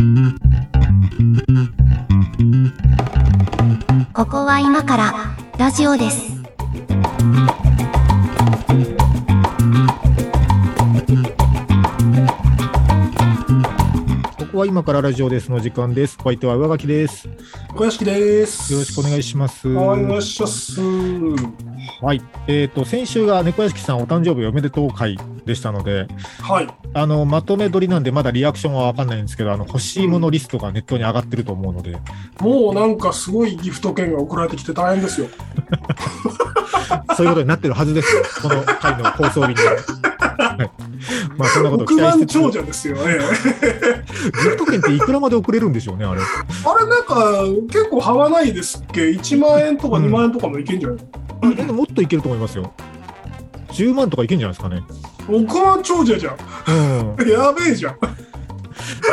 ここは今からラジオです。ここは今からラジオですの時間です。お相手は上垣です。よ小屋敷です。ろしくお願いします。はい、お願いします。はい。えっ、と、先週が猫屋敷さんお誕生日おめでとう会でしたので、はい。あの、まとめ撮りなんでまだリアクションはわかんないんですけど、あの、欲しいものリストがネットに上がってると思うので、もうなんかすごいギフト券が送られてきて大変ですよ。そういうことになってるはずですよ。この回の放送日には。はい。まあ、そんなこと億万長者ですよね。ギフト券っていくらまで送れるんでしょうね、あれ。あれなんか結構はわないですっけ ?1 万円とか2万円とかもいけんじゃない？あ全然もっといけると思いますよ。10万とかいけんじゃないですかね。億万長者じゃん。うん。やべえじゃん。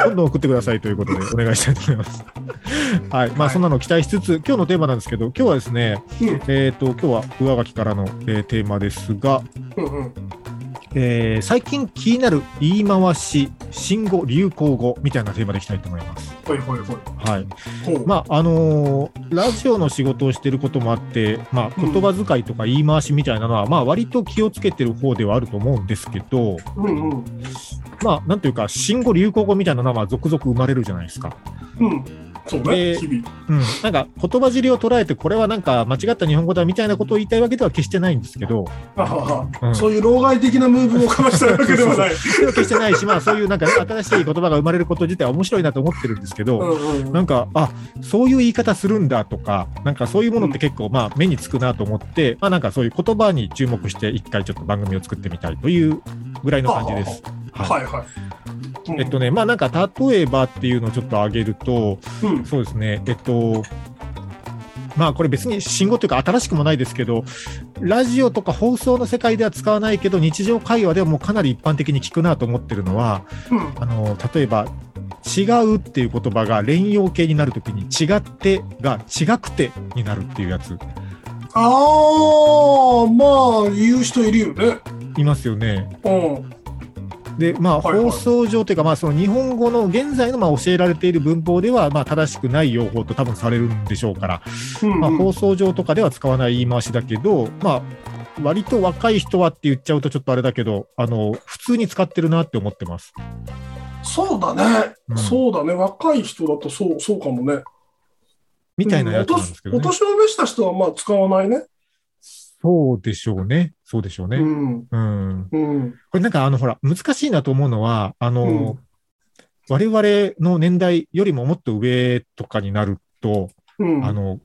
どんどん送ってくださいということでお願いしたいと思います。はい。まあ、そんなの期待しつつ、今日のテーマなんですけど、今日はですね、うんえっ、と、今日は上書きからの、えーテーマですが、うんうん。えー最近気になる言い回し、新語・流行語みたいなテーマでいきたいと思います。はいはいはい。はい。まあ、あのーラジオの仕事をしていることもあって、まあ、言葉遣いとか言い回しみたいなのは、まあ、割と気をつけてる方ではあると思うんですけど、うんうん。まあ、なんというか、新語・流行語みたいなのは、まあ、続々生まれるじゃないですか。うん。そうね、で日々。うん、なんか言葉尻を捉えて、これはなんか間違った日本語だみたいなことを言いたいわけでは決してないんですけど、そういう老害的なムーブをかましたいわけではない。それは決してないし、まあそういうなんか、ね、新しい言葉が生まれること自体は面白いなと思ってるんですけど、うんうんなんか、あそういう言い方するんだとか、なんかそういうものって結構、まあ目につくなと思って、まあなんかそういう言葉に注目して、一回ちょっと番組を作ってみたいというぐらいの感じです。はいはいはい。うんえっとね、まあなんか例えばっていうのをちょっと挙げると、うんそうですね、えっと、まあこれ別に新語というか新しくもないですけど、ラジオとか放送の世界では使わないけど、日常会話ではもうかなり一般的に聞くなと思ってるのは、うんあの例えば、違うっていう言葉が連用形になるときに、違ってが違くてになるっていうやつ、ああ、まあ、言う人いるよね。いますよね。うん。で、まあ、放送上というか、まあ、その日本語の現在のまあ教えられている文法では、まあ、正しくない用法と多分されるんでしょうから、まあ、放送上とかでは使わない言い回しだけど、まあ、割と若い人はって言っちゃうとちょっとあれだけど、あの、普通に使ってるなって思ってます。そうだね、うんそうだね。若い人だとそう、そうかもね。みたいなやつなんですけどね。お年お召した人はまあ使わないね。そうでしょうね。そうでしょうね。うん。うん。うん。これなんかあの、ほら、難しいなと思うのは、あの、うん我々の年代よりももっと上とかになると、うん。あの、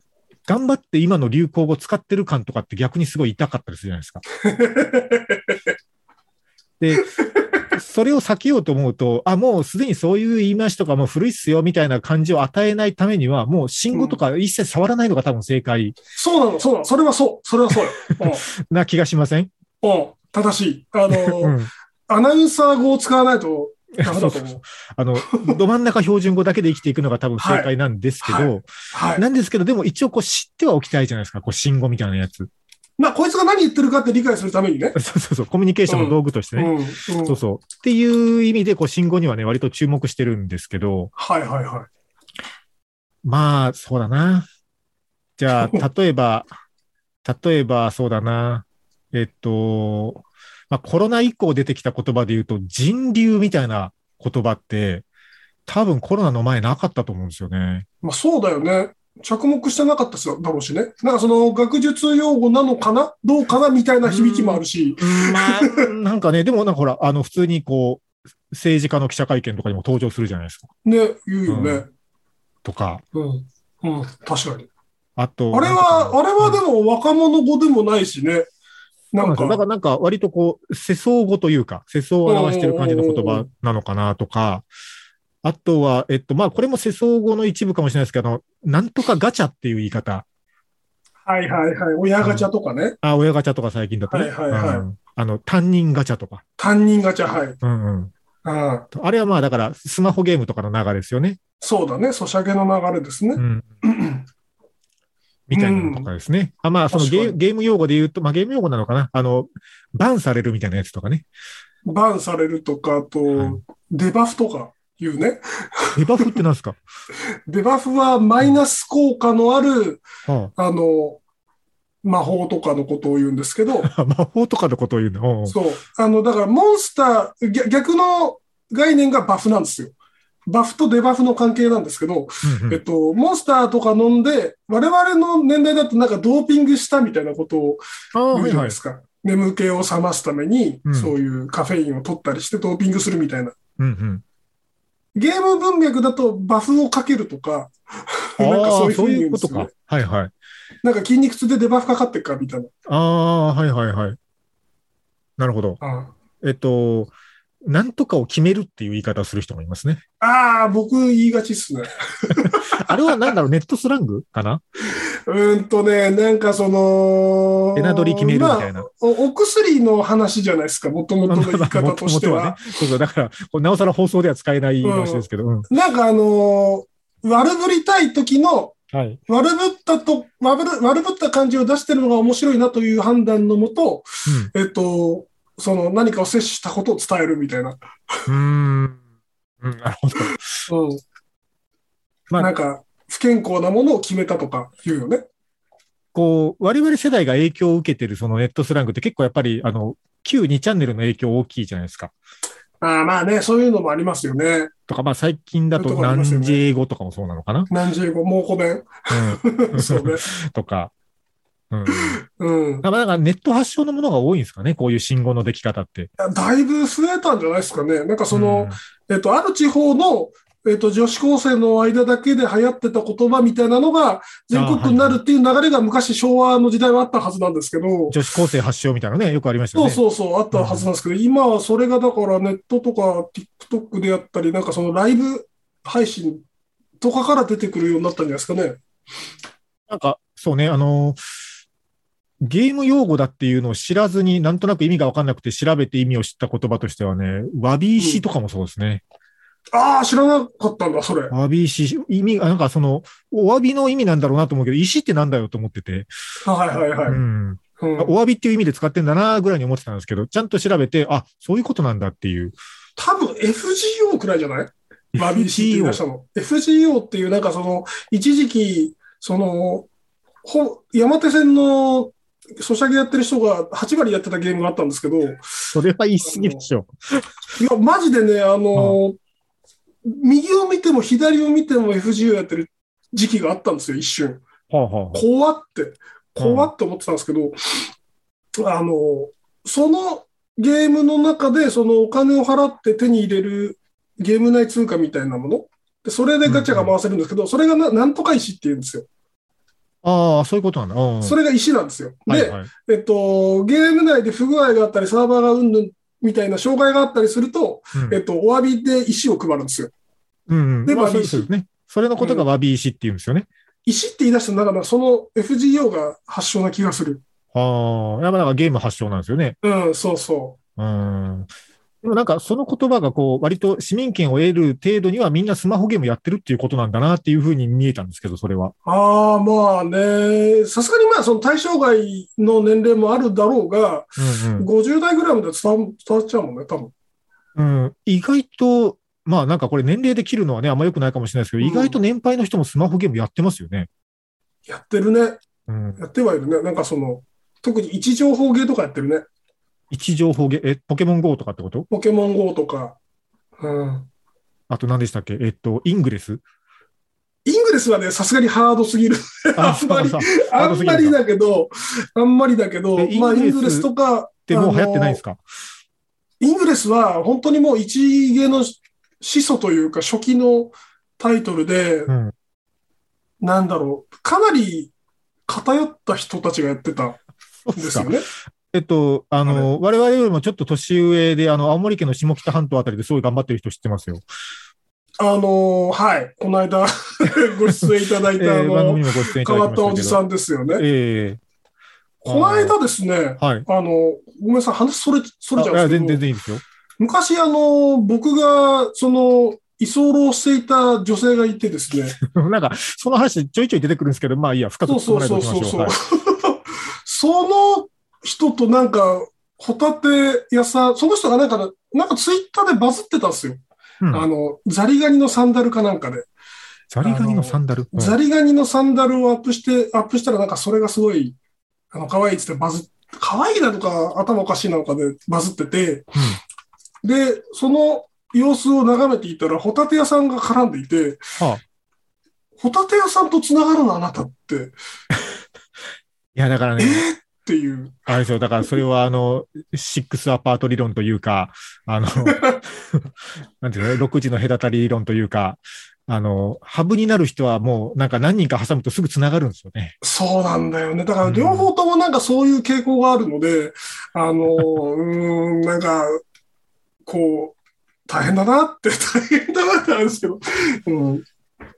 頑張って今の流行語使ってる感とかって逆にすごい痛かったりするじゃないですか。で、それを避けようと思うと、あ、もうすでにそういう言い回しとかもう古いっすよみたいな感じを与えないためには、もう信号とか一切触らないのが多分正解そうなの、そうなの。それはそう。それはそうよ。な気がしません？うん。うん。正しい。あの、うん。アナウンサー語を使わないとダメだと思う。あの、ど真ん中標準語だけで生きていくのが多分正解なんですけど、はいはい。なんですけど、でも一応こう知ってはおきたいじゃないですか、こう信号みたいなやつ。まあ、こいつが何言ってるかって理解するためにね。そうそうそう、コミュニケーションの道具としてね。うん。うんそうそう。っていう意味で、こう、信号にはね、割と注目してるんですけど、はいはいはい。まあ、そうだな。じゃあ、例えば、例えば、そうだな。えっと、まあ、コロナ以降出てきた言葉で言うと、人流みたいな言葉って、多分コロナの前なかったと思うんですよね。まあ、そうだよね。着目してなかっただろうしね。なんかその学術用語なのかな？どうかな？みたいな響きもあるし。まあ、なんかね、でもなんかほら、あの、普通にこう、政治家の記者会見とかにも登場するじゃないですか。ね、言うよね。とか、うん。うん、確かに。あと。あれは、あれはでも若者語でもないしね。なんかだからなんか割とこう、世相語というか、世相を表してる感じの言葉なのかなとか、あとは、えっと、まあ、これも世相語の一部かもしれないですけど、なんとかガチャっていう言い方。はいはいはい。親ガチャとかね。あ、親ガチャとか最近だとね。はいはいはいうんあの、担任ガチャとか。担任ガチャ、はい。うんうん。あああれはまあ、だから、スマホゲームとかの流れですよね。そうだね。ソシャゲの流れですねう。ん。みたいなのとかですね。あまあ、そのゲゲーム用語で言うと、まあ、ゲーム用語なのかな？あの、バンされるみたいなやつとかね。バンされるとか、あと、うんデバフとかいうね。デバフってなんですか？デバフはマイナス効果のある、はあの、魔法とかのことを言うんですけど、あ、魔法とかのことを言うの？うんそう。あの、だからモンスター、逆逆の概念がバフなんですよ。バフとデバフの関係なんですけど、うんうんえっと、モンスターとか飲んで、我々の年代だとなんかドーピングしたみたいなことをああ、言うはいはい。じゃないですか。眠気を覚ますためにう、んそういうカフェインを取ったりしてドーピングするみたいな。うんうん。ゲーム文脈だとバフをかけるとか、あ なんかそういうふうにいうこと言うんですよねか。。はいはい。なんか筋肉痛でデバフかかってっかみたいな。ああ、はいはいはい。なるほど。あえっと、なんとかを決めるっていう言い方をする人もいますね。あー、僕言いがちっすね。あれはなんだろう、ネットスラング？かな？うーんとね、なんかその、エナドリ決めるみたいなまあおお薬の話じゃないですか、もともとの言い方としては。元々ね。そうそう、だから、なおさら放送では使えない話ですけど。うんなんかあのー悪ぶりたい時の、はい。悪ぶったと、悪ぶ悪ぶった感じを出してるのが面白いなという判断のもと、えっと、その何かを摂取したことを伝えるみたいな。うん。なるほど。うん。まあなんか、不健康なものを決めたとか言うよね。こう、我々世代が影響を受けてるそのネットスラングって結構やっぱり、あの、旧2チャンネルの影響大きいじゃないですか。ああまあね、そういうのもありますよね。とか、まあ最近だとそういうとこありますよね南英語とかもそうなのかな、何十語、猛虎弁。う そうね。ん、とか。うん。なんかネット発祥のものが多いんですかねこういう信号の出来方って。だいぶ増えたんじゃないですかね。なんかその、えっと、ある地方の、えっと、女子高生の間だけで流行ってた言葉みたいなのが全国になるっていう流れが昔昭和の時代はあったはずなんですけど、女子高生発祥みたいなね、よくありましたよそうね。そうそう、あったはずなんですけど、今はそれがだからネットとか TikTok であったり、なんかそのライブ配信とかから出てくるようになったんじゃないですかね。なんか、そうね、あのーゲーム用語だっていうのを知らずに、なんとなく意味がわかんなくて調べて意味を知った言葉としてはね、わび石とかもそうですね。ああ、知らなかったんだ、それ。わび石、意味、あなんかその、お詫びの意味なんだろうなと思うけど、石ってなんだよと思ってて、はいはいはい。うん。うんお詫びっていう意味で使ってんだなぐらいに思ってたんですけど、ちゃんと調べて、あ、そういうことなんだっていう。多分 FGO くらいじゃない？バビーシーって言い出したの。FGO っていうなんかその、一時期、その、ほ山手線のソシャゲやってる人が8割やってたゲームがあったんですけど、いそれは言い過ぎでしょ。や、マジでね、あの、右を見ても左を見ても FGO やってる時期があったんですよ、一瞬。はあ、はあはあ、怖って、怖って思ってたんですけど、あの、そのゲームの中で、そのお金を払って手に入れるゲーム内通貨みたいなもの。でそれでガチャが回せるんですけど、それがななんとか石って言うんですよ。ああ、そういうことなんだ。うんそれが石なんですよ。で、はいはい。えっと、ゲーム内で不具合があったり、サーバーがうんぬんみたいな障害があったりすると、うんえっと、お詫びで石を配るんですよ。うんうん。でまあ、そうね。それのことがわび石って言うんですよね。石って言い出したのが、その FGO が発祥な気がする。ああ、やっぱだからゲーム発祥なんですよね。うん、そうそうん。でもなんかその言葉がこう、割と市民権を得る程度にはみんなスマホゲームやってるっていうことなんだなっていうふうに見えたんですけど、それは。う。ああ、まあね、さすがにまあ、その対象外の年齢もあるだろうが、うん50代ぐらいまで伝わ伝わっちゃうもんね、多分。うん。うん。意外と、まあなんかこれ年齢で切るのはね、あんま良くないかもしれないですけど、うん意外と年配の人もスマホゲームやってますよね。やってるね。うん。やってはいるね。なんかその、特に位置情報ゲーとかやってるね。位置情報ゲー、え、ポケモン GO とかってこと？ポケモン GO とか。うん。あと何でしたっけ？えっと、 Ingress？Ingressはね、さすがにハードすぎる。あんまりあんまりだけど、あんまりだけどえ、まあ、イ Ingressとか、ってもう流行ってないんですか？ Ingressは本当にもう位置ゲーの始祖というか初期のタイトルで、うん。なんだろう、かなり偏った人たちがやってたんですよね。えっと、あの、我々よりもちょっと年上で、あの、青森県の下北半島あたりですごい頑張ってる人知ってますよ。あのーはい、この間 ご出演いただいえた、あー変。わったおじさんですよね。えこの間ですね、えはい。あの、ごめんなさい、話それ、それじゃあいです然いいですよ。昔あの、僕が、その、居候していた女性がいてですね、なんか、その話ちょいちょい出てくるんですけど、まあいいや、深くそうそうそうそう。はいその人となんか、ホタテ屋さん、その人がなんか、なんかツイッターでバズってたんですよ。うん。あの、ザリガニのサンダルかなんかで、ザリガニのサンダル？うんザリガニのサンダルをアップして、アップしたらなんかそれがすごい、あの、可愛いっつってバズっ、可愛いなのか頭おかしいなのかでバズってて、で、その様子を眺めていたら、ホタテ屋さんが絡んでいて、はあ。ホタテ屋さんと繋がるのあなたって、いや、だからね、えーっていう。あれですよ。だからそれはあの、シックスアパート理論というか、あの、なんていうの、6時の隔たり理論というか、あの、ハブになる人はもうなんか何人か挟むとすぐ繋がるんですよね。そうなんだよね。だから両方ともなんかそういう傾向があるので、あの、うーん、なんか、こう、大変だなって、大変だなってあるんですけど、うん、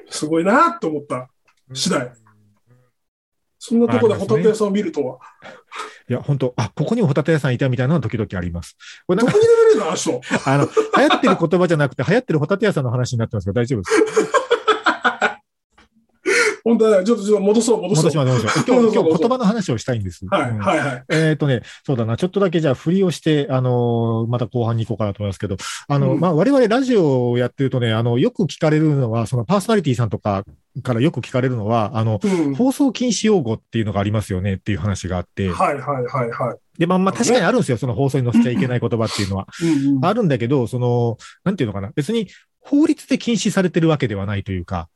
すごいなと思った次第。そんなところでホタテ屋さんを見るとは。いや、本当あ、ここにもホタテ屋さんいたみたいなのは時々あります。これなんかどこにでもいるの人。あの、流行ってる言葉じゃなくて、流行ってるホタテ屋さんの話になってますけど、大丈夫ですか？本当だね。ちょっとちょっと戻そう、戻そう。戻します、戻します。今日、今日言葉の話をしたいんです。はい、うんはい、はい。えっ、とね、そうだな、ちょっとだけじゃあ振りをして、あのーまた後半に行こうかなと思いますけど、あの、うんまあ、我々ラジオをやってるとね、あの、よく聞かれるのは、そのパーソナリティさんとかからよく聞かれるのは、あの、うん。放送禁止用語っていうのがありますよねっていう話があって、はい、はい、はい、はい。で、まあ、まあ、確かにあるんですよ、その放送に載せちゃいけない言葉っていうのは。うん、うん。あるんだけど、その、なんていうのかな、別に法律で禁止されてるわけではないというか、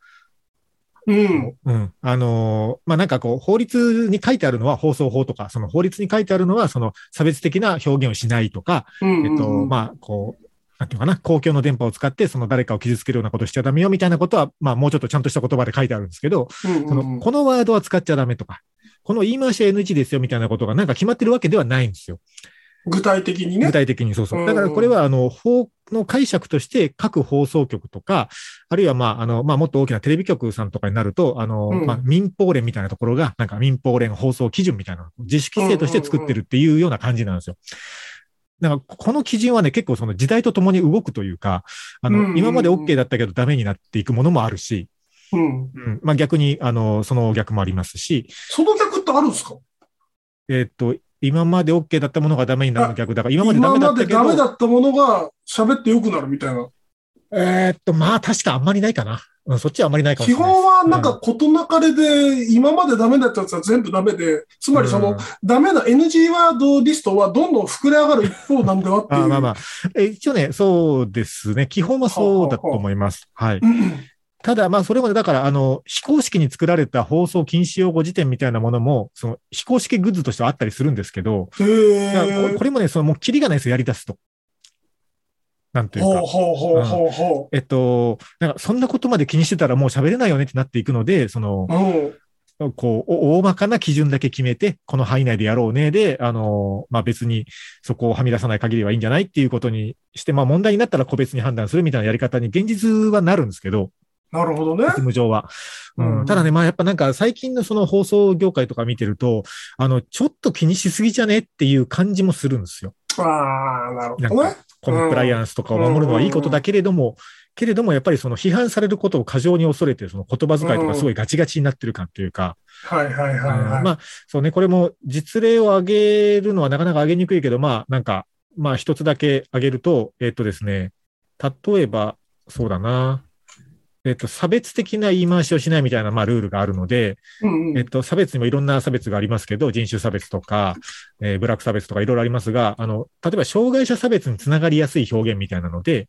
うん。うん。あのーまあ、なんかこう、法律に書いてあるのは放送法とか、その法律に書いてあるのは、その差別的な表現をしないとか、うん。えっと、うんまあ、こう、なんていうのかな、公共の電波を使って、その誰かを傷つけるようなことしちゃダメよみたいなことは、まあ、もうちょっとちゃんとした言葉で書いてあるんですけど、うんその、このワードは使っちゃダメとか、この言い回しは NG ですよみたいなことがなんか決まってるわけではないんですよ。具体的に具ね。体的にそうそうう。んだからこれは、あの、法の解釈として各放送局とか、あるいは、まあ、あの、まあ、もっと大きなテレビ局さんとかになると、あの、うんまあ、民放連みたいなところが、なんか民放連放送基準みたいな、自主規制として作ってるっていうような感じなんですよ。だから、この基準はね、結構その時代とともに動くというか、あの、今まで OK だったけどダメになっていくものもあるし、うん。うん、まあ逆に、あの、その逆もありますし、その逆ってあるんですか？えーっと、今まで OK だったものがダメになるの逆だから、今までダ今メだったけど、までダメだったものが喋って良くなるみたいな。えーっと、まあ確かあんまりないかな。うん、そっちはあんまりないかもし基れないです。本はなんか事なかれで、今までダメだったやつは全部ダメで、つまりその、ダメな NG ワードリストはどんどん膨れ上がる一方なんではっていう。あまあまあ。え一応ね、そうですね。基本はそうだと思います。はい。うんただ、まあ、それまで、だから、あの、非公式に作られた放送禁止用語辞典みたいなものも、その、非公式グッズとしてはあったりするんですけど、これもね、その、もう、キリがないですよ、やり出すと。なんというかほう。ほうほうほうほえっと、なんか、そんなことまで気にしてたらもう喋れないよねってなっていくので、その。こう、お大まかな基準だけ決めて、この範囲内でやろうね。で、あの、まあ、別にそこをはみ出さない限りはいいんじゃないっていうことにして、まあ、問題になったら個別に判断するみたいなやり方に現実はなるんですけど、なるほどね。実務上は。うんうんただね、まあ、やっぱなんか最近のその放送業界とか見てると、あの、ちょっと気にしすぎじゃねっていう感じもするんですよ。ああ、なるほどねか。コンプライアンスとかを守るのはいいことだけれども、けれども、やっぱりその批判されることを過剰に恐れて、その言葉遣いとかすごいガチガチになってる感というか、はいはいはいうんはい。まあ、そうね、これも実例を挙げるのはなかなか挙げにくいけど、まあ、なんか、まあ、一つだけ挙げると、えっとですね、例えば、そうだな、えっと、差別的な言い回しをしないみたいな、まあ、ルールがあるので、うんうんえっと、差別にもいろんな差別がありますけど、人種差別とか、えーブラック差別とかいろいろありますが、あの、例えば、障害者差別につながりやすい表現みたいなので、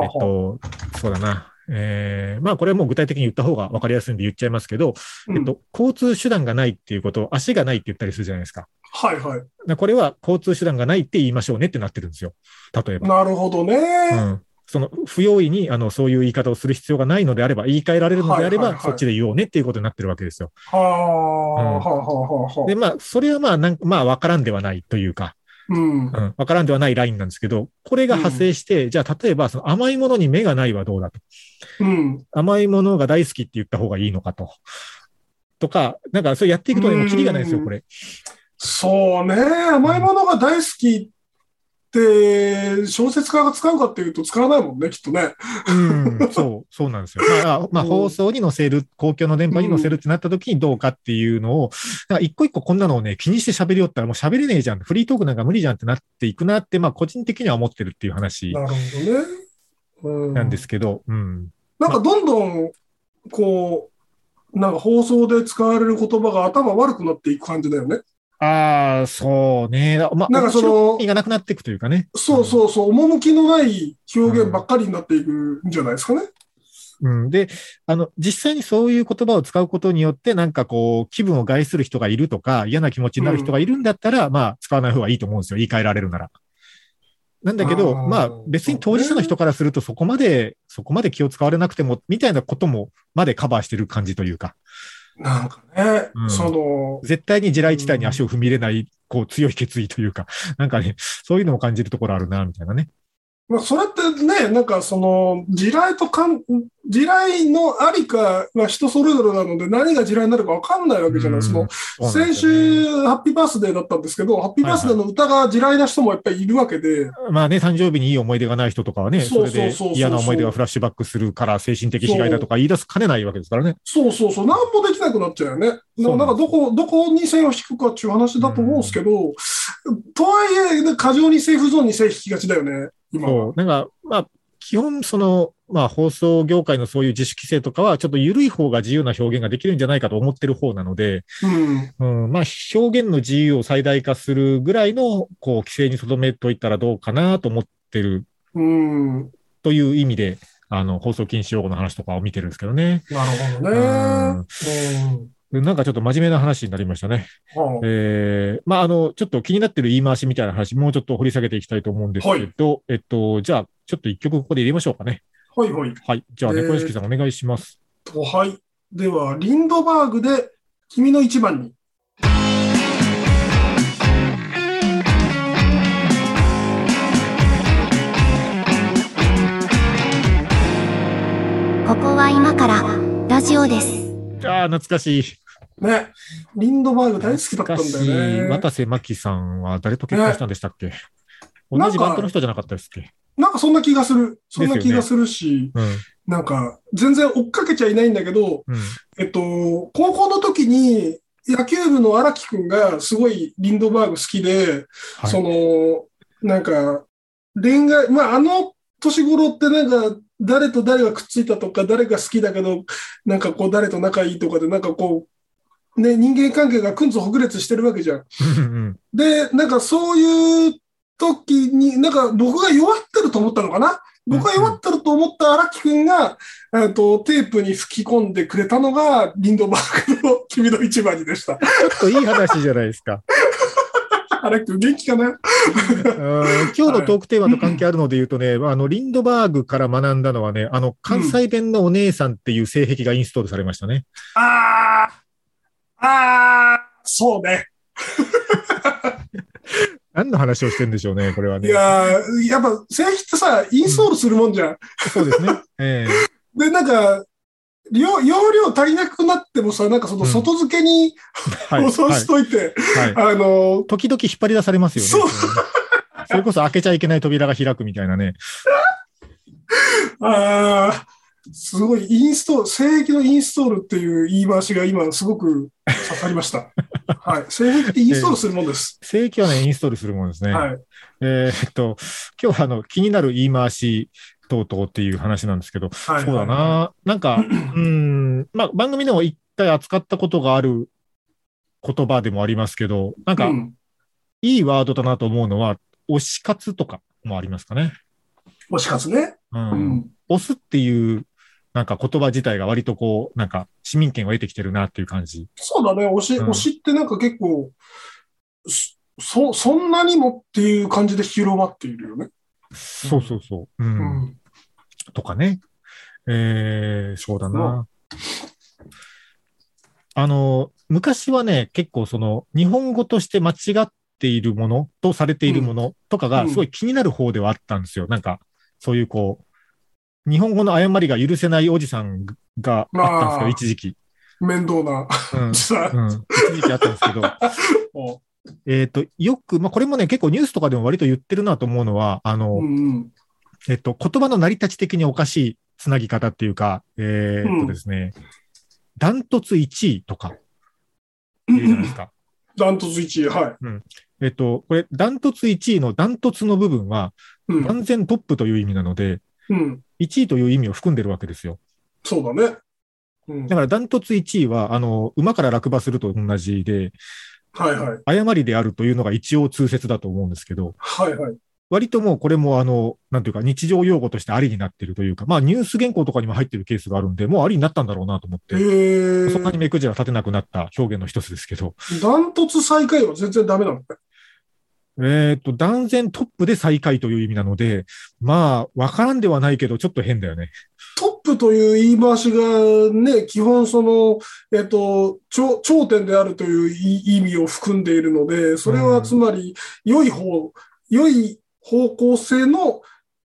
えっと、そうだな。えーまあ、これはもう具体的に言った方が分かりやすいんで言っちゃいますけど、うんえっと、交通手段がないっていうことを、足がないって言ったりするじゃないですか。はいはい。なこれは交通手段がないって言いましょうねってなってるんですよ。例えば。なるほどね。うん。その、不用意に、あの、そういう言い方をする必要がないのであれば、言い換えられるのであれば、そっちで言おうねっていうことになってるわけですよ。はあ、うんはあはあはあはで、まあ、それはまあ、なんまあ、わからんではないというか、うん。うん、わからんではないラインなんですけど、これが派生して、じゃあ、例えば、その甘いものに目がないはどうだと。うん。甘いものが大好きって言った方がいいのかと。とか、なんか、それやっていくとね、もうキリがないですよ、うんこれ。そうね。甘いものが大好きって、小説家が使うかっていうと使わないもんね、きっとね。うん、そう、そうなんですよ。まあ、まあ、うん放送に載せる、公共の電波に載せるってなった時にどうかっていうのを、一個一個こんなのをね、気にして喋りよったらもう喋れねえじゃん。フリートークなんか無理じゃんってなっていくなって、まあ、個人的には思ってるっていう話。なるほどね。うんなんですけど、うん。なんかどんどん、こう、なんか放送で使われる言葉が頭悪くなっていく感じだよね。ああ、そうね。まあ、なんかその面白みがなくなっていくというかね。そうそうそう、趣のない表現ばっかりになっていくんじゃないですかね。うん。で、あの、実際にそういう言葉を使うことによって、なんかこう、気分を害する人がいるとか、嫌な気持ちになる人がいるんだったら、まあ、使わない方がいいと思うんですよ。言い換えられるなら。なんだけど、あーまあ、別に当事者の人からすると、そこまで、そこまで気を使われなくても、みたいなことも、までカバーしてる感じというか、なんかね、うんその、絶対に地雷地帯に足を踏み入れない、こう、強い決意というか、なんかね、そういうのを感じるところあるな、みたいなね。まあ、それってね、なんかその、地雷とかん、地雷のありかは人それぞれなので、何が地雷になるかわかんないわけじゃないですか。先週、ハッピーバースデーだったんですけど、ハッピーバースデーの歌が地雷な人もやっぱりいるわけで、まあね、誕生日にいい思い出がない人とかはね、それで嫌な思い出がフラッシュバックするから精神的被害だとか言い出すかねないわけですからね。そうそうそう、なんもできなくなっちゃうよね。だからなんかどこ、どこに線を引くかっていう話だと思うんですけど、とはいえ、ね、過剰にセーフゾーンに線引きがちだよね。そう。なんか、まあ、基本、その、まあ、放送業界のそういう自主規制とかは、ちょっと緩い方が自由な表現ができるんじゃないかと思ってる方なので、うん。うん、まあ、表現の自由を最大化するぐらいの、こう、規制に留めといたらどうかなと思ってるうん。という意味で、あの、放送禁止用語の話とかを見てるんですけどね。なるほどね。うん。なんかちょっと真面目な話になりましたね。はあえー、まあ、あの、ちょっと気になってる言い回しみたいな話、もうちょっと掘り下げていきたいと思うんですけど、えっと、じゃあ、ちょっと一曲ここで入れましょうかね。はいはい。はい。じゃあ、えー猫屋敷さんお願いします。と、はい。では、リンドバーグで、君の一番に。ここは今からラジオです。ああ、懐かしい。ね。リンドバーグ大好きだったん懐かしい。だよね。渡瀬真希さんは誰と結婚したんでしたっけ、同なんかじバンドの人じゃなかったですっけ？なんかそんな気がする。そんな気がするし、うん。なんか、全然追っかけちゃいないんだけど、うん。えっと、高校の時に、野球部の荒木くんがすごいリンドバーグ好きで、はいその、なんか、恋愛、まあ、あの年頃ってなんか、誰と誰がくっついたとか、誰が好きだけど、なんかこう、誰と仲いいとかで、なんかこう、ね、人間関係がくんぞほぐれつしてるわけじゃん。うんで、なんかそういう時に、なんか僕が弱ってると思ったのかな？僕が弱ってると思った荒木くんが、えっと、テープに吹き込んでくれたのが、リンドバーグの君の一番にでした。ちょっといい話じゃないですか。荒木くん元気かな？うん今日のトークテーマと関係あるので言うとね、あの、リンドバーグから学んだのはね、あの、関西弁のお姉さんっていう性癖がインストールされましたね。あー、あー、そうね。何の話をしてんでしょうね、これはいね。やー、やっぱ、製品ってさ、インストールするもんじゃん。そうですね。ええで、なんか、容容量足りなくなってもさ、なんかその外付けにはい。放送しといて、はい。はいあの、時々引っ張り出されますよね。そう それこそ開けちゃいけない扉が開くみたいなね。ああ、すごい、インストール、性癖のインストールっていう言い回しが今すごく刺さりました。はい。性癖ってインストールするもんです。正規はね、インストールするものですね。はい。えーっと、今日はあの、気になる言い回し等々っていう話なんですけど、はい。そうだな。なんか、うん、まあ、番組でも一回扱ったことがある言葉でもありますけど、なんか、うん。いいワードだなと思うのは、推し活とかもありますかね。推し活ね。う。うんん。推すっていう、なんか言葉自体が割とこう、なんか市民権を得てきてるなっていう感じ。そうだね。推し、うん推しってなんか結構、そ、そんなにもっていう感じで広まっているよね。そうそうそう。うん。うん。とかね。えー、そうだな。あの、昔はね、結構その、日本語として間違っているものとされているものとかうんがすごい気になる方ではあったんですよ。なんか、そういうこう、日本語の誤りが許せないおじさんがあったんですよ、あー一時期。面倒な。うん。さうん。一時期あったんですけど。おえっと、よく、まあ、これもね、結構ニュースとかでも割と言ってるなと思うのは、あの、うんうん。えっと、言葉の成り立ち的におかしいつなぎ方っていうか、えーっとですね、ダントツ1位とか言うじゃないですか。ダントツ1位、はい。えっと、これ、ダントツ1位のダントツの部分は、うん。断然トップという意味なので、うん。1位という意味を含んでるわけですよ。そうだね。うんだ。からダントツ1位は、あの、馬から落馬すると同じで、はいはい。誤りであるというのが一応通説だと思うんですけど、はいはい。割ともうこれもあの、なんていうか日常用語としてありになってるというか、まあニュース原稿とかにも入ってるケースがあるんで、もうありになったんだろうなと思っえて、ー、そんなに目くじら立てなくなった表現の一つですけど、ダントツ最下位は全然ダメなんだね。えっと、断然トップで最下位という意味なので、まあ、わからんではないけど、ちょっと変だよね。トップという言い回しがね、基本その、えっと、頂頂点であるという意意味を含んでいるので、それはつまり、良い方、良い方向性の、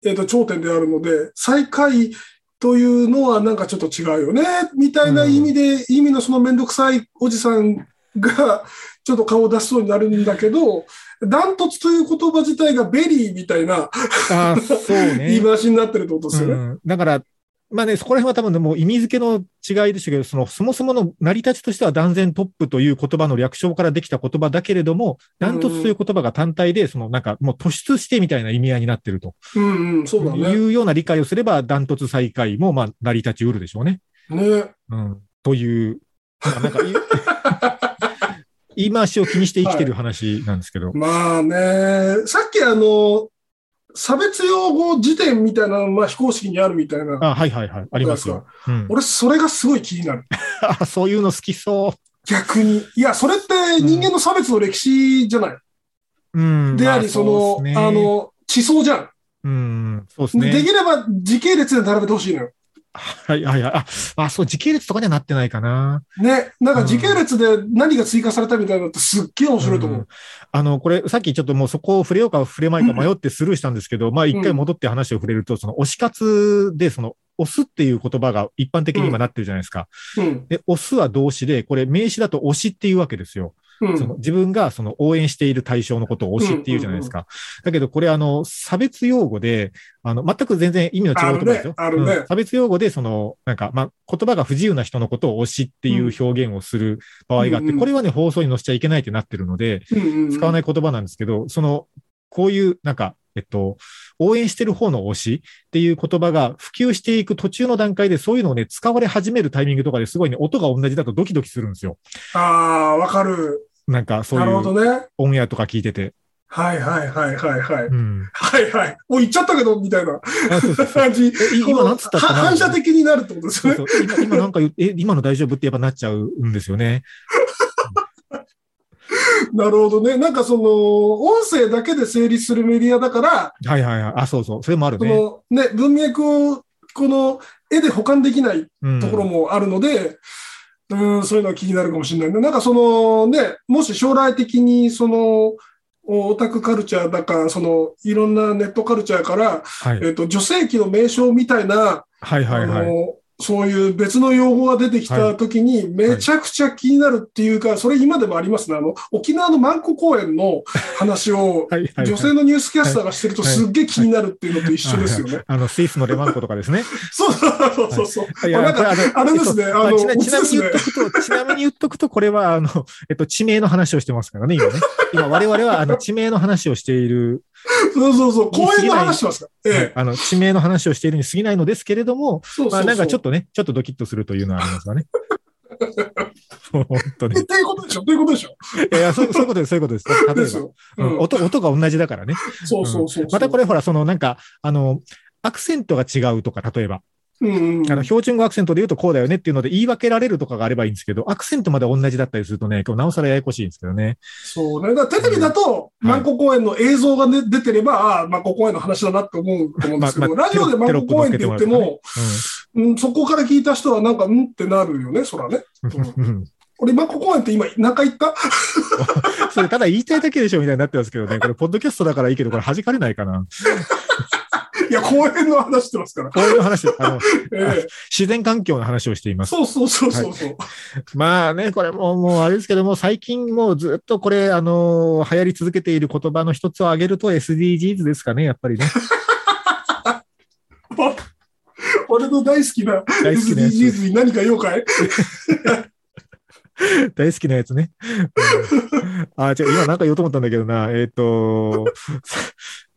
えっと、頂点であるので、最下位というのはなんかちょっと違うよね、みたいな意味で、意味のそのめんどくさいおじさんが、ちょっと顔を出しそうになるんだけど、ダントツという言葉自体が very みたいなああ、そうね。言い回しになってるってことですよね。うん、だから、まあね、そこら辺は多分ねもう意味付けの違いでしたけど、その、そもそもの成り立ちとしては断然トップという言葉の略称からできた言葉だけれども、ダントツという言葉が単体で、そのなんかもう突出してみたいな意味合いになってるとうんうん、そうだいね。うような理解をすれば、ダントツ最下位もまあ成り立ちうるでしょうね。ね。うん。という、まあなんかい 言い回しを気にして生きてる話なんですけど。まあね、さっきあの、差別用語辞典みたいなの、まあ、非公式にあるみたいな。あはいはいはい。ありますよ。うん、俺、それがすごい気になる。あ そういうの好きそ逆に。いや、それって人間の差別の歴史じゃない？う。うん。であり、まその、うっすねあ、の、地層じゃん。うん、そうですででね。きれば時系列で並べてほしいのよ。はいはいはい。あ、あそう、時系列とかにはなってないかな。ね。なんか時系列で何が追加されたみたいなのってすっげえ面白いと思んう。あの、これ、さっきちょっともうそこを触れようか触れまいか迷ってスルーしたんですけど、まあ一回戻って話を触れると、その推し活で、その、押すっていう言葉が一般的に今なってるじゃないですか。うん。で、押すは動詞で、これ名詞だと推しっていうわけですよ。うん。その自分がその応援している対象のことを推しっていうじゃないですか。だけどこれあの、差別用語で、あの、全く全然意味の違う言葉ですよ。うん。差別用語でその、なんか、まあ、言葉が不自由な人のことを推しっていう表現をする場合があって、うんうんこれはね、放送に載せちゃいけないってなってるので、うんうん。使わない言葉なんですけど、その、こういう、なんか、えっと、応援してる方の推しっていう言葉が普及していく途中の段階でそういうのをね、使われ始めるタイミングとかですごいね、音が同じだとドキドキするんですよ。ああ、わかる。なんか、そういう。オンエアとか聞いてて。はいはいはいはいはい。うん。はいはい。もう言っちゃったけど、みたいな感じ。今なんつったかな？は反射的になるってことですそうね。そう今今なんかえ、今の大丈夫ってやっぱなっちゃうんですよね。なるほどね。なんかその、音声だけで成立するメディアだから、はいはいはい。あ、そうそう。それもあるそね。のね、文脈をこの絵で保管できないうんところもあるので、うん、そういうのは気になるかもしれないね。なんかそのね、もし将来的にその、オタクカルチャーだか、その、いろんなネットカルチャーから、はい。えっと、女性器の名称みたいな、はいはいはい。そういう別の用語が出てきたときに、めちゃくちゃ気になるっていうか、それ今でもありますね。あの、沖縄の万古公園の話を、女性のニュースキャスターがしてるとすっげえ気になるっていうのと一緒ですよね。あの、スイスのレマンコとかですね。そうそうそうそう。いや、なんかあれですねえっとあのまちなみに言っとくと、ちなみに言っとくと、これは、あの、えっと、地名の話をしてますからね、今ね。今、我々は、あの、地名の話をしている、そうそうそう。公園の話してますか？ら。ええ。あの、地名の話をしているに過ぎないのですけれども。まあ、なんかちょっとね、ちょっとドキッとするというのはありますがね。本当に。っていうことでしょ？っていうことでしょ？いやいや、そうそういうことです、そういうことです。例えば。うんうん音、音が同じだからね。そうそうそう。またこれほら、そのなんか、あの、アクセントが違うとか、例えば、うんうん。あの、標準語アクセントで言うとこうだよねっていうので言い分けられるとかがあればいいんですけど、アクセントまで同じだったりするとね、なおさらややこしいんですけどね。そうね。だからテレビだと、うん万古公園の映像が、ね、出てれば、ああ、万古公園の話だなって思うと思うんですけど、まあまあラジオで万古公園って言ってテロップも、うん、そこから聞いた人はなんか、うんってなるよね、そらね。うん。うん。俺、万古公園って今、何回言った？それただ言いたいだけでしょみたいになってますけどね。これ、ポッドキャストだからいいけど、これ弾かれないかな。いや、公園の話してますから。こういう話、あの、ええ自然環境の話をしています。そうそうそうそうそう。まあね、これももうあれですけども、最近もうずっとこれ、あの、流行り続けている言葉の一つを挙げると SDGs ですかね、やっぱりね。俺の大好きな大好きなやつ SDGs に何か言おうかい？大好きなやつね。うんあ、違う、今なんか言おうと思ったんだけどな。えっ、と、さ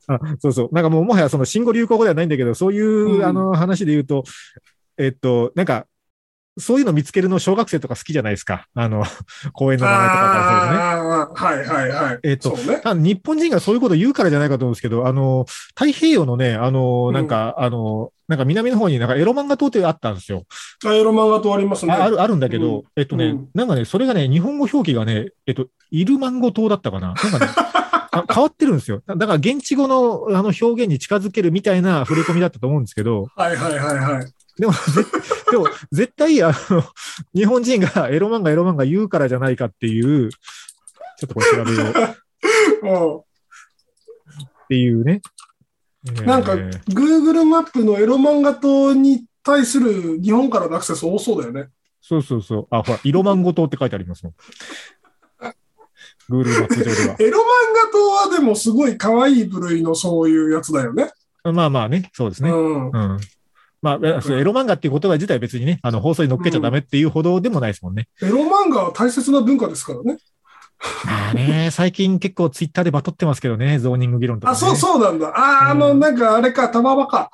あそうそう。なんかもうもはやその新語・流行語ではないんだけど、そういう、うんあの話で言うと、えっと、なんか、そういうの見つけるの小学生とか好きじゃないですか。あの、公園の名前とかからするとね。ああ、はいはいはい。えっとそうね。日本人がそういうこと言うからじゃないかと思うんですけど、あの、太平洋のね、あの、なんか、あの、なんか南の方になんかエロ漫画島ってあったんですよ。あエロ漫画とありますね。あある、あるんだけど、うんえっとね、うんなんかね、それがね、日本語表記がね、えっと、イルマンゴ島だったかな。なんかね、あ変わってるんですよ。だだから現地語のあの表現に近づけるみたいな触れ込みだったと思うんですけど、はいはいはいはい。でも、ぜでも絶対、あの、日本人がエロ漫画、エロ漫画言うからじゃないかっていう、ちょっとこれ調べよう っうていうね。ん、なんか、えー Google マップのエロ漫画島に対する日本からのアクセス多そうだよね。そうそうそう。あ、ほら、色マンゴ島って書いてありますもん。グールマップ上では。エロ漫画島はでもすごい可愛い部類のそういうやつだよね。まあまあね、そうですね。うん。うん。まあ、エロ漫画っていう言葉自体別にね、あの、放送に乗っけちゃダメっていうほどでもないですもんね。エロ漫画は大切な文化ですからね。まあね、最近結構ツイッターでバトってますけどね、ゾーニング議論とか、ね。あ、そうそうなんだ。あー、あの、うんなんかあれか、たまばか。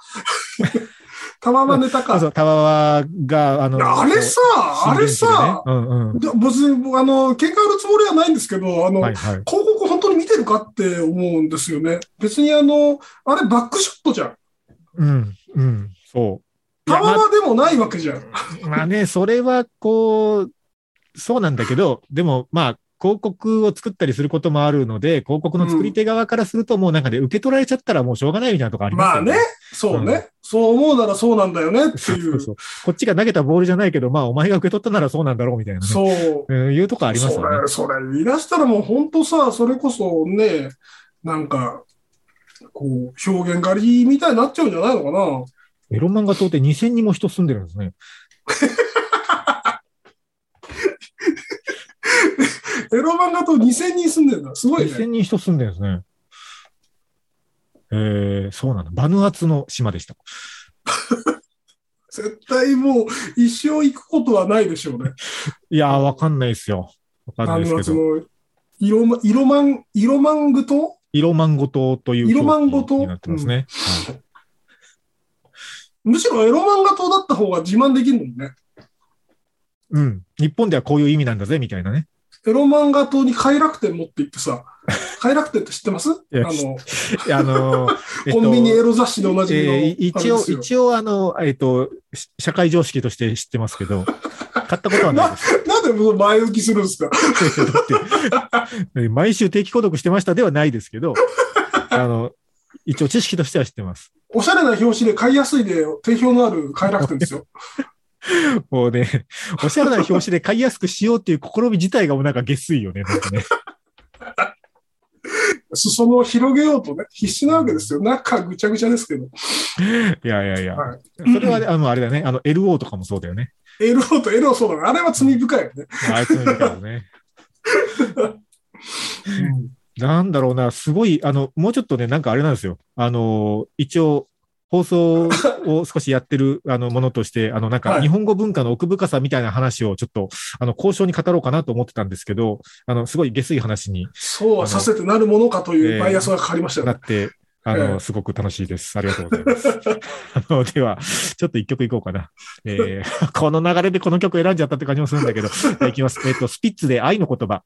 たまばネタか。そうそう、タワワが、あの、あれさ、あれさ、こううんうん。で別に、あの、喧嘩売るつもりはないんですけど、あの、はいはい。広告本当に見てるかって思うんですよね。別にあの、あれバックショットじゃん。うん、うん、そう。たまばでもないわけじゃん。まあ、まあね、それはこう、そうなんだけど、でもまあ、広告を作ったりすることもあるので、広告の作り手側からすると、もうなんかね、受け取られちゃったらもうしょうがないみたいなとこありますよまあね、そうね、そう思うならそうなんだよねってそういう。そうこっちが投げたボールじゃないけど、まあ、お前が受け取ったならそうなんだろうみたいなね。そう。うんいうとこありますそよね。れ、それ言い出したらもう本当さ、それこそね、なんか、こう、表現狩りみたいになっちゃうんじゃないのかな。エロ漫画島って2000人も人住んでるんですね。エロ漫画と2000人住んでるんだ。すごい2000ね。人人住んでるんですね。えー、そうなんだ。バヌアツの島でした。絶対もう一生行くことはないでしょうね。いやー、わかんないですよ。わかんなあいですけど。色ま、色マン、色マング島色マンゴ島という色マンゴ島になってますね。はいむしろエロ漫画島だった方が自慢できるのにね。うん。日本ではこういう意味なんだぜ、みたいなね。エロ漫画島に快楽天持って行ってさ、快楽天って知ってます？あやの、あの ー えっとコンビニエロ雑誌でおなじえー一応、一応、あの、えっと、し社会常識として知ってますけど、買ったことはないです。なんでその前置きするんですか？毎週定期購読してましたではないですけど、あの、一応知識としては知ってます。おしゃれな表紙で買いやすいで定評のある快楽天ですよ。もうね、おしゃれな表紙で買いやすくしようっていう試み自体がもうなんか下水よね、なんかね。裾野を広げようとね、必死なわけですよ。中ぐちゃぐちゃですけど。いやいやいや。はいそれはね、あの、あれだね、あの、LO とかもそうだよね。エロとエロそうだな。あれは罪深いよね。あいつのだからね。なんだろうな、すごい、あの、もうちょっとね、なんかあれなんですよ。あの、一応、放送を少しやってる あのものとして、あの、なんはいか日本語文化の奥深さみたいな話をちょっと、あの、交渉に語ろうかなと思ってたんですけど、あの、すごい下水話にそうはさせてなるものかというバイアスがかかりましたよね。なって、あええの、すごく楽しいです。ありがとうございます。あの、では、ちょっと一曲いこうかな。えー この流れでこの曲選んじゃったって感じもするんだけど、いきます。えっ、と、スピッツで愛の言葉。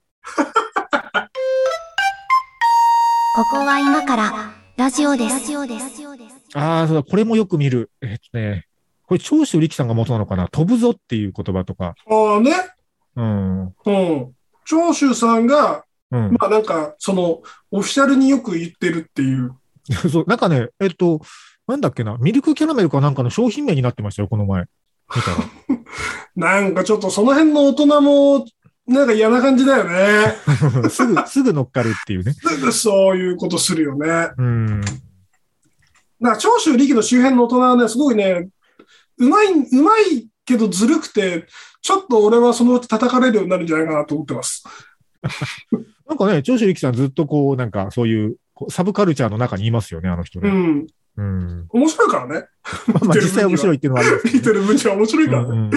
ここは今からラジオです。ラジオです。ああ、そうだ、これもよく見る。えっとね、これ、長州力さんが元なのかな？飛ぶぞっていう言葉とか。ああね。うん。うん。長州さんが、うん。まあなんか、その、オフィシャルによく言ってるっていう。そう、なんかね、えっと、なんだっけな、ミルクキャラメルかなんかの商品名になってましたよ、この前。見たら。なんかちょっとその辺の大人も、なんか嫌な感じだよね。すぐ、すぐ乗っかるっていうね。すぐそういうことするよね。うん。だから長州力の周辺の大人はね、すごいね、うまい、うまいけどずるくて、ちょっと俺はそのうち叩かれるようになるんじゃないかなと思ってます。なんかね、長州力さんずっとこう、なんかそういう、サブカルチャーの中にいますよね、あの人ね。うん。うん。面白いからね。まあ、まあ実際面白いっていうのはありますね見てる分には面白いからね。うんうん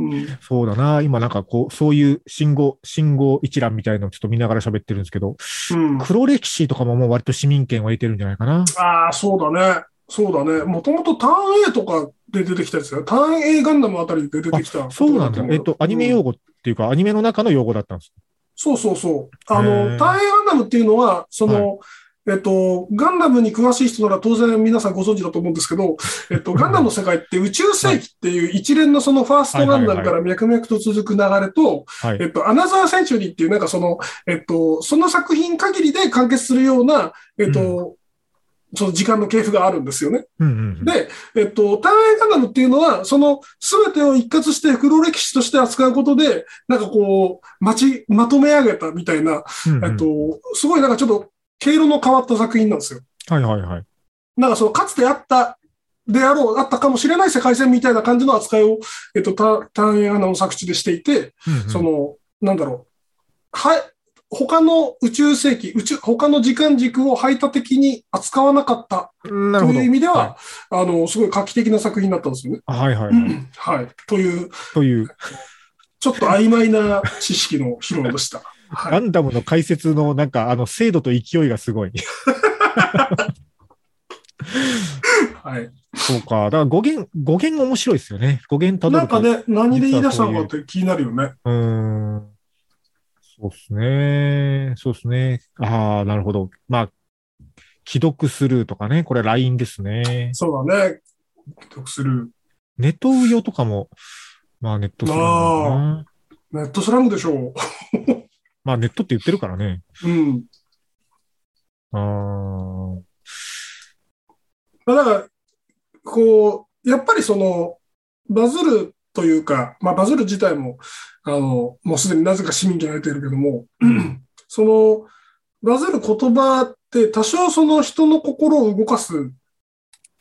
うん。そうだな。今なんかこう、そういう信号、信号一覧みたいのをちょっと見ながら喋ってるんですけど、うん。黒歴史とかももう割と市民権を得てるんじゃないかな。ああ、そうだね。そうだね。もともとターン A とかで出てきたやつだよ。ターン A ガンダムあたりで出てきた。そうなんだ。えっと、アニメ用語、語っていうか、アニメの中の用語だったんです。そうそうそう。あへの、ーターン A ガンダムっていうのは、その、えっと、ガンダムに詳しい人なら当然皆さんご存知だと思うんですけど、えっと、ガンダムの世界って宇宙世紀っていう一連のそのファーストガンダムから脈々と続く流れと、はい。えっと、アナザーセンチュリーっていうなんかその、えっと、その作品限りで完結するような、えっと、その時間の系譜があるんですよね。うんうんうん。で、えっと、単影ガンダムっていうのは、その全てを一括して黒歴史として扱うことで、なんかこう、まち、まとめ上げたみたいな、うんうんえっと、すごいなんかちょっと、経路の変わった作品なんですよ。はいはいはい。なんかその、かつてあった、であろう、あったかもしれない世界線みたいな感じの扱いを、えっと、単単影ガンダムの作地でしていて、うんうんその、なんだろう。はい、他の宇宙世紀、宇宙、他の時間軸を排他的に扱わなかった。という意味では、あの、すごい画期的な作品だったんですよね。はいはいはい。はい。という、という、ちょっと曖昧な知識の披露でした。はい。ガンダムの解説のなんか、あの、精度と勢いがすごい。はい、そうか。だから語源、語源面白いですよね。語源たどると。なんかね、何で言い出したのかって気になるよね。うーん。そうですね。そうですね。ああ、なるほど。まあ、既読スルーとかね。これ LINE ですね。そうだね。得する。ネット運用とかも、まあネットスルーなのかな。ネットスラングでしょまあネットって言ってるからね。う。うん。あーまあだから、こう、やっぱりその、バズるというか、まあバズる自体も、あの、もうすでになぜか市民権を得ているけども、その、バズる言葉って多少その人の心を動かす、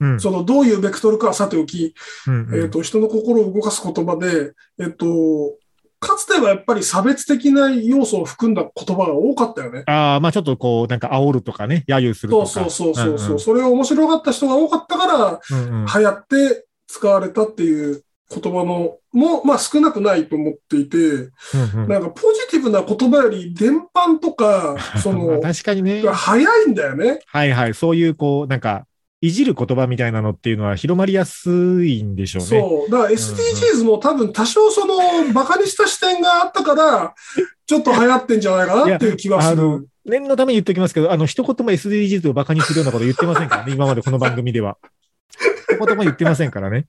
うん。そのどういうベクトルかはさておき、うんうんえっ、と、人の心を動かす言葉で、えっ、と、かつてはやっぱり差別的な要素を含んだ言葉が多かったよね。ああ、まあちょっとこう、なんか煽るとかね、揶揄するとか。そうそうそうそうそう、んんそれを面白がった人が多かったから、うんうん流行って使われたっていう言葉のも、まあ少なくないと思っていて、うんうんなんかポジティブな言葉より伝播とか、そ まあの、確かにね。が早いんだよね。はいはい。そういう、こう、なんか、いじる言葉みたいなのっていうのは広まりやすいんでしょうね。そう。だから SDGs も多分多少その、バカにした視点があったから、ちょっと流行ってんじゃないかなっていう気はする。念のために言っておきますけど、あの、一言も SDGs をバカにするようなこと言ってませんからね、今までこの番組では。一 言も言ってませんからね。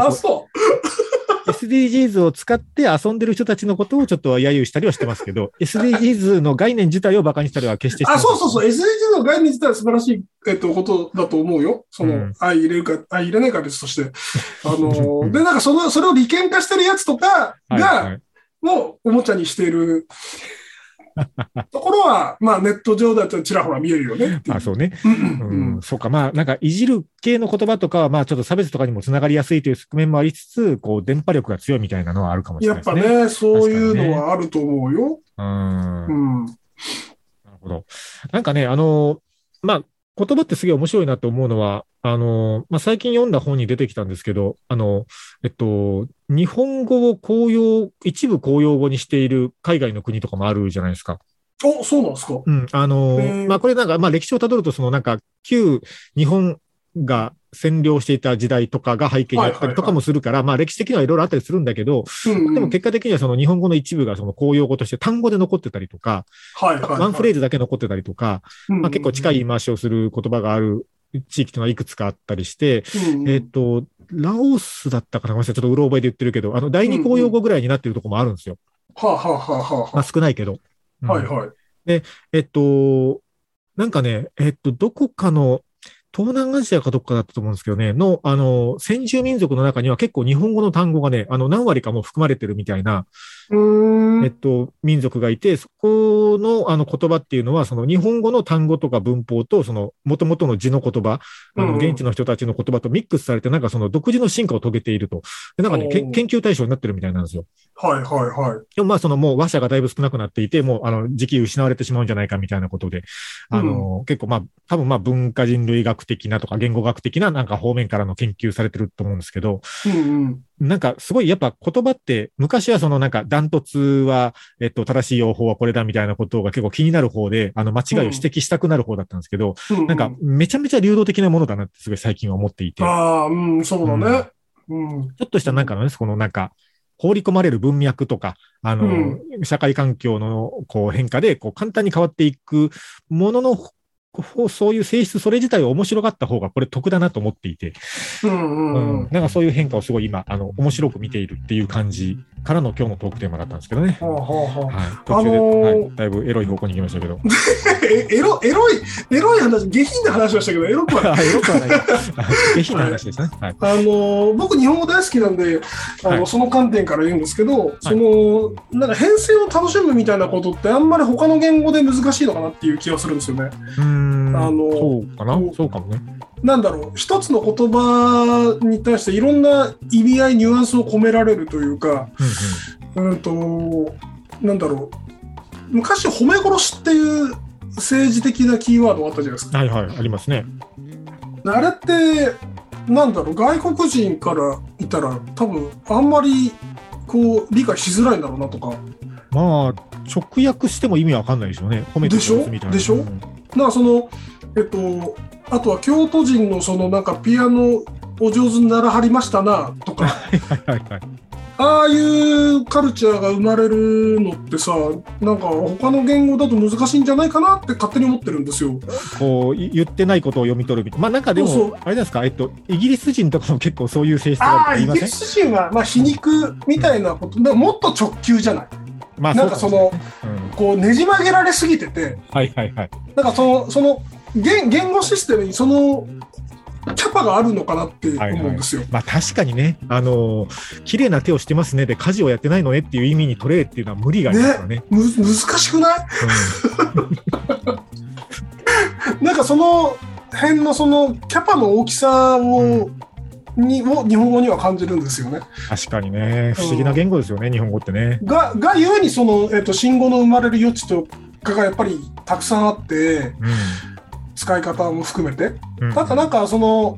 あ、そう。SDGs を使って遊んでる人たちのことをちょっと揶揄したりはしてますけど、SDGs の概念自体をバカにしたりは決してしてまあ、そうそうそう。SDGs の概念自体は素晴らしい、えっと、ことだと思うよ。その、うん愛入れるか、愛入れないか別として。あので、なんかその、それを利権化してるやつとかはいが、はいもうおもちゃにしている ところは、まあネット上だとちらほら見えるよね。あ、そうね。うんううんん、そうか。まあ、なんか、いじる系の言葉とかは、まあ、ちょっと差別とかにもつながりやすいという側面もありつつ、こう、電波力が強いみたいなのはあるかもしれやっないですね。ぱね、そういうのはあると思うよ。うん。うん。なるほど。なんかね、あの、まあ、言葉ってすげえ面白いなと思うのは、あの、まあ、最近読んだ本に出てきたんですけど、あの、えっと、日本語を公用、一部公用語にしている海外の国とかもあるじゃないですか。お、そうなんですか。うん。あのまあ、これなんか、まあ、歴史をたどると、そのなんか、旧日本が占領していた時代とかが背景にあったりとかもするから、まあ、歴史的にはいろいろあったりするんだけど、でも結果的にはその日本語の一部がその公用語として単語で残ってたりとか、ワンフレーズだけ残ってたりとか、まあ、結構近い言い回しをする言葉がある地域というのはいくつかあったりして、えっ、と、ラオスだったかなごめんなさい。ちょっとうろ覚えで言ってるけど、あの、第二公用語ぐらいになってるところもあるんですよ。はあ、はあはあはあまあ、少ないけど。うんはいはい。えっと、なんかね、えっと、どこかの、東南アジアかどっかだったと思うんですけどね、の、あの、先住民族の中には結構日本語の単語がね、あの、何割かもう含まれてるみたいな。えっと、民族がいて、そこの、あの、言葉っていうのは、その日本語の単語とか文法と、その、元々の字の言葉、あの、うん現地の人たちの言葉とミックスされて、なんかその独自の進化を遂げていると。でなんかね、研究対象になってるみたいなんですよ。はいはいはい。でもまあ、そのもう話者がだいぶ少なくなっていて、もう、あの、時期失われてしまうんじゃないかみたいなことで、あの、結構まあ、多分まあ、文化人類学学的なとか言語学的ななんか方面からの研究されてると思うんですけど、うんうん。なんかすごいやっぱ言葉って、昔はそのなんかダントツは、えっと、正しい用法はこれだみたいなことが結構気になる方で、あの間違いを指摘したくなる方だったんですけど、うんうんなんかめちゃめちゃ流動的なものだなってすごい最近は思っていて、ちょああ、うん、そうだね。うん。っとしたなんかのね、このなんか、放り込まれる文脈とか、あの、社会環境のこう変化で、こう簡単に変わっていくものの、そういう性質それ自体を面白がった方がこれ得だなと思っていて、うんうんううんん、なんかそういう変化をすごい今、あの、面白く見ているっていう感じからの今日のトークテーマだったんですけどね。はあはあはい。途中で、あのーはい、だいぶエロい方向に行きましたけど。えエロ、エロい、エロい話、下品な話はしたけど、エロくはない。あエロくはない。下品な話ですね。はい。あの僕、日本語大好きなんで、あのはいその観点から言うんですけど、そのなんか編成を楽しむみたいなことって、あんまり他の言語で難しいのかなっていう気がするんですよね。うーん。あのそうかなそうかもね。なんだろう、一つの言葉に対していろんな意味合い、ニュアンスを込められるというか、うんうんと、なんだろう、昔、褒め殺しっていう政治的なキーワードがあったじゃないですか。うん。はいはい、ありますね。あれって、なんだろう、外国人からいたら、多分あんまりこう理解しづらいんだろうなとか、まあ、直訳しても意味わかんないでしょうね。褒めてでしょ殺すみたいな。でしょ？うんかその、えっと、あとは京都人のそのなんかピアノお上手にならはりましたなとか。ああいうカルチャーが生まれるのってさ、なんか他の言語だと難しいんじゃないかなって勝手に思ってるんですよ。こう、い言ってないことを読み取るみたいな。まあなんかでも、あれですか、えっと、イギリス人とかも結構そういう性質があるイギリス人は、まあ、皮肉みたいなこと、でももっと直球じゃない。まあなんかそのそうかもしれないねこうねじ曲げられすぎてて、うんはいはいはい。なんかその、その言言語システムにそのキャパがあるのかなって思うんですよ。まあ確かにね、あのー綺麗な手をしてますねで、家事をやってないのねっていう意味に取れっていうのは無理がありますからね。む難しくない？なんかその辺のそのキャパの大きさを、にを日本語には感じるんですよね。確かにね、不思議な言語ですよね、日本語ってね。が、がゆえにその、えっと、信号の生まれる余地とかがやっぱりたくさんあって、使い方も含めて。うん。ただなんかその、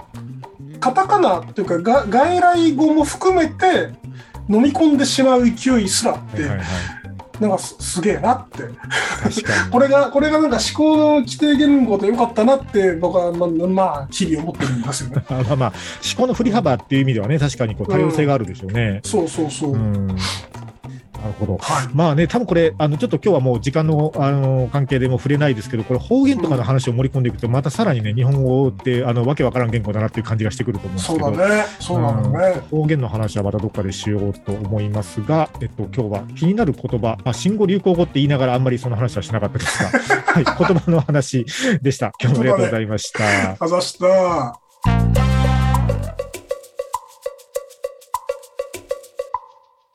カタカナっていうかが外来語も含めて飲み込んでしまう勢いすらって、はいはいはい。なんかすすげえなって。これが、これがなんか思考の規定言語でよかったなって僕はまあ、まあ、日々思ってるんですよね。ま あまあまあ、思考の振り幅っていう意味ではね、確かにこう多様性があるでしょうね。そうそうそう。うん。なるほど。はい。まあね、多分これ、あの、ちょっと今日はもう時間の、あの、関係でも触れないですけど、これ方言とかの話を盛り込んでいくと、またさらにね、日本語って、あの、わけわからん言語だなっていう感じがしてくると思うんですそうけど。だね。そうなのね。方言の話はまたどっかでしようと思いますが、えっと、今日は気になる言葉、まあ、新語・流行語って言いながらあんまりその話はしなかったですが、はい、言葉の話でした。今日もありがとうございました。あざした。